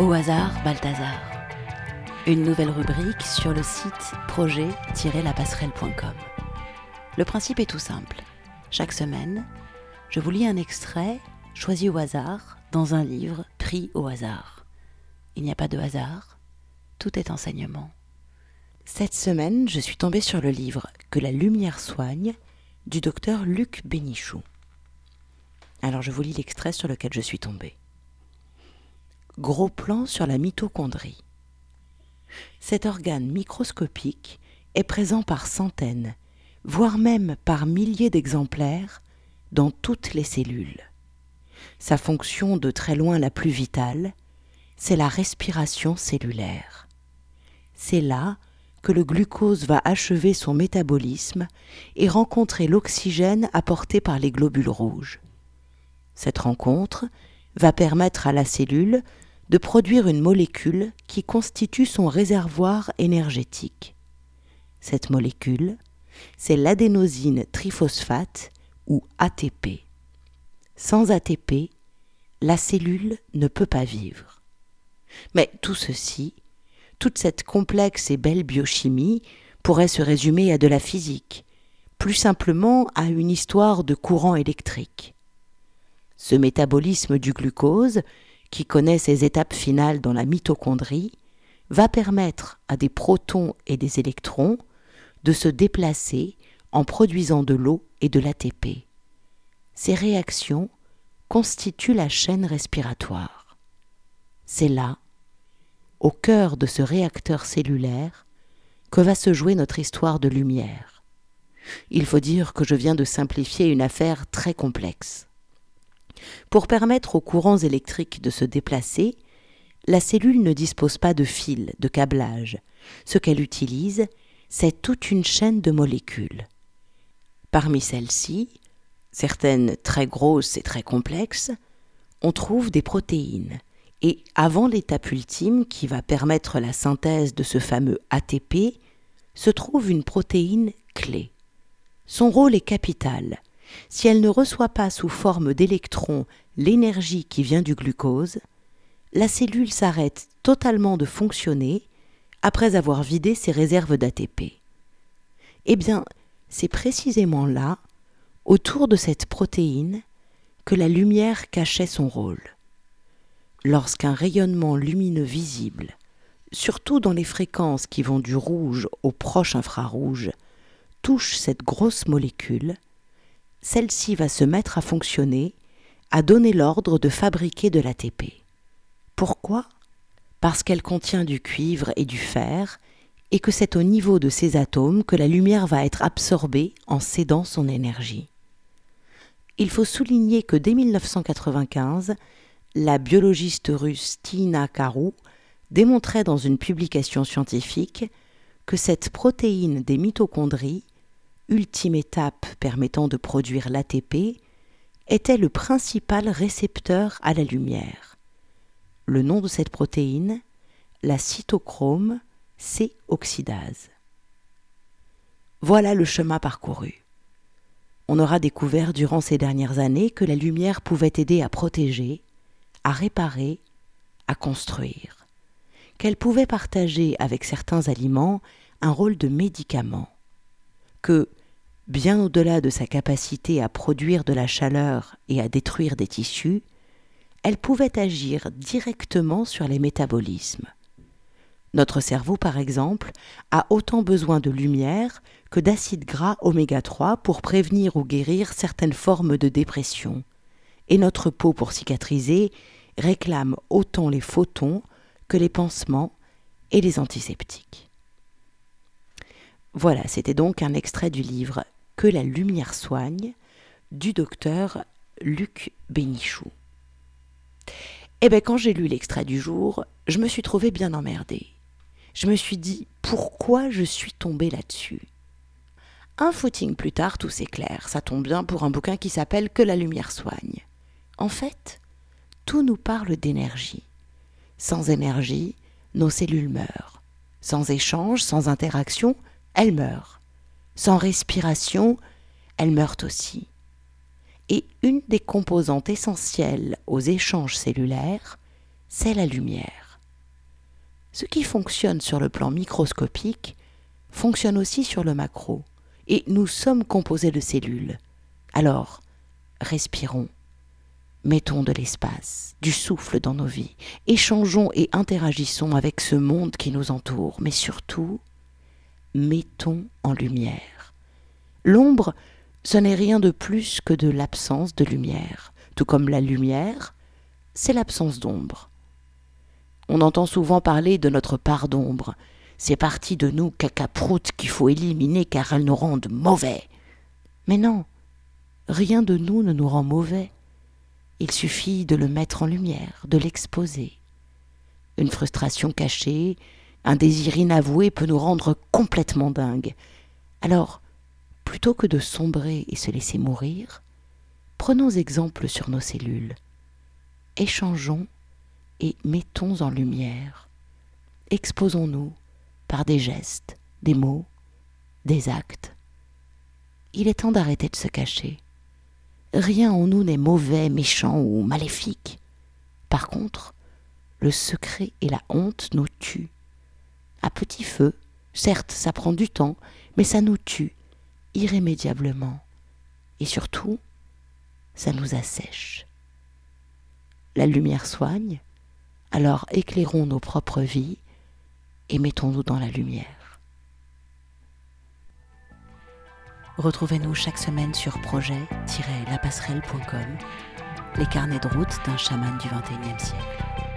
Au hasard, Balthazar. Une nouvelle rubrique sur le site projet-lapasserelle.com. Le principe est tout simple. Chaque semaine, je vous lis un extrait choisi au hasard dans un livre pris au hasard. Il n'y a pas de hasard, tout est enseignement. Cette semaine, je suis tombée sur le livre Que la lumière soigne du docteur Luc Bénichou. Alors je vous lis l'extrait sur lequel je suis tombée. Gros plan sur la mitochondrie. Cet organe microscopique est présent par centaines, voire même par milliers d'exemplaires dans toutes les cellules. Sa fonction de très loin la plus vitale, c'est la respiration cellulaire. C'est là que le glucose va achever son métabolisme et rencontrer l'oxygène apporté par les globules rouges. Cette rencontre va permettre à la cellule de produire une molécule qui constitue son réservoir énergétique. Cette molécule, c'est l'adénosine triphosphate ou ATP. Sans ATP, la cellule ne peut pas vivre. Mais tout ceci, toute cette complexe et belle biochimie pourrait se résumer à de la physique, plus simplement à une histoire de courant électrique. Ce métabolisme du glucose, qui connaît ses étapes finales dans la mitochondrie, va permettre à des protons et des électrons de se déplacer en produisant de l'eau et de l'ATP. Ces réactions constituent la chaîne respiratoire. C'est là au cœur de ce réacteur cellulaire que va se jouer notre histoire de lumière. Il faut dire que je viens de simplifier une affaire très complexe. Pour permettre aux courants électriques de se déplacer, la cellule ne dispose pas de fil, de câblage. Ce qu'elle utilise, c'est toute une chaîne de molécules. Parmi celles-ci, certaines très grosses et très complexes, on trouve des protéines, et avant l'étape ultime qui va permettre la synthèse de ce fameux ATP, se trouve une protéine clé. Son rôle est capital. Si elle ne reçoit pas sous forme d'électrons l'énergie qui vient du glucose, la cellule s'arrête totalement de fonctionner après avoir vidé ses réserves d'ATP. Eh bien, c'est précisément là, autour de cette protéine, que la lumière cachait son rôle lorsqu'un rayonnement lumineux visible, surtout dans les fréquences qui vont du rouge au proche infrarouge, touche cette grosse molécule, celle-ci va se mettre à fonctionner, à donner l'ordre de fabriquer de l'ATP. Pourquoi? Parce qu'elle contient du cuivre et du fer, et que c'est au niveau de ces atomes que la lumière va être absorbée en cédant son énergie. Il faut souligner que dès 1995, la biologiste russe Tina Karou démontrait dans une publication scientifique que cette protéine des mitochondries, ultime étape permettant de produire l'ATP, était le principal récepteur à la lumière. Le nom de cette protéine, la cytochrome C-oxydase. Voilà le chemin parcouru. On aura découvert durant ces dernières années que la lumière pouvait aider à protéger, à réparer, à construire, qu'elle pouvait partager avec certains aliments un rôle de médicament, que, bien au-delà de sa capacité à produire de la chaleur et à détruire des tissus, elle pouvait agir directement sur les métabolismes. Notre cerveau, par exemple, a autant besoin de lumière que d'acides gras oméga 3 pour prévenir ou guérir certaines formes de dépression, et notre peau pour cicatriser réclame autant les photons que les pansements et les antiseptiques. Voilà, c'était donc un extrait du livre Que la lumière soigne du docteur Luc Bénichou. Eh bien, quand j'ai lu l'extrait du jour, je me suis trouvé bien emmerdée. Je me suis dit pourquoi je suis tombée là-dessus? Un footing plus tard, tout s'éclaire. Ça tombe bien pour un bouquin qui s'appelle Que la lumière soigne. En fait, tout nous parle d'énergie. Sans énergie, nos cellules meurent. Sans échange, sans interaction, elles meurent. Sans respiration, elles meurent aussi. Et une des composantes essentielles aux échanges cellulaires, c'est la lumière. Ce qui fonctionne sur le plan microscopique fonctionne aussi sur le macro, et nous sommes composés de cellules. Alors, respirons, mettons de l'espace, du souffle dans nos vies, échangeons et interagissons avec ce monde qui nous entoure, mais surtout, mettons en lumière. L'ombre, ce n'est rien de plus que de l'absence de lumière, tout comme la lumière, c'est l'absence d'ombre. On entend souvent parler de notre part d'ombre, ces parties de nous cacaproutes qu'il faut éliminer car elles nous rendent mauvais. Mais non, rien de nous ne nous rend mauvais. Il suffit de le mettre en lumière, de l'exposer. Une frustration cachée, un désir inavoué peut nous rendre complètement dingues. Alors, plutôt que de sombrer et se laisser mourir, prenons exemple sur nos cellules. Échangeons et mettons en lumière. Exposons-nous par des gestes, des mots, des actes. Il est temps d'arrêter de se cacher. Rien en nous n'est mauvais, méchant ou maléfique. Par contre, le secret et la honte nous tuent. À petit feu, certes, ça prend du temps, mais ça nous tue irrémédiablement. Et surtout, ça nous assèche. La lumière soigne, alors éclairons nos propres vies et mettons-nous dans la lumière. Retrouvez-nous chaque semaine sur projet-lapasserelle.com, les carnets de route d'un chaman du XXIe siècle.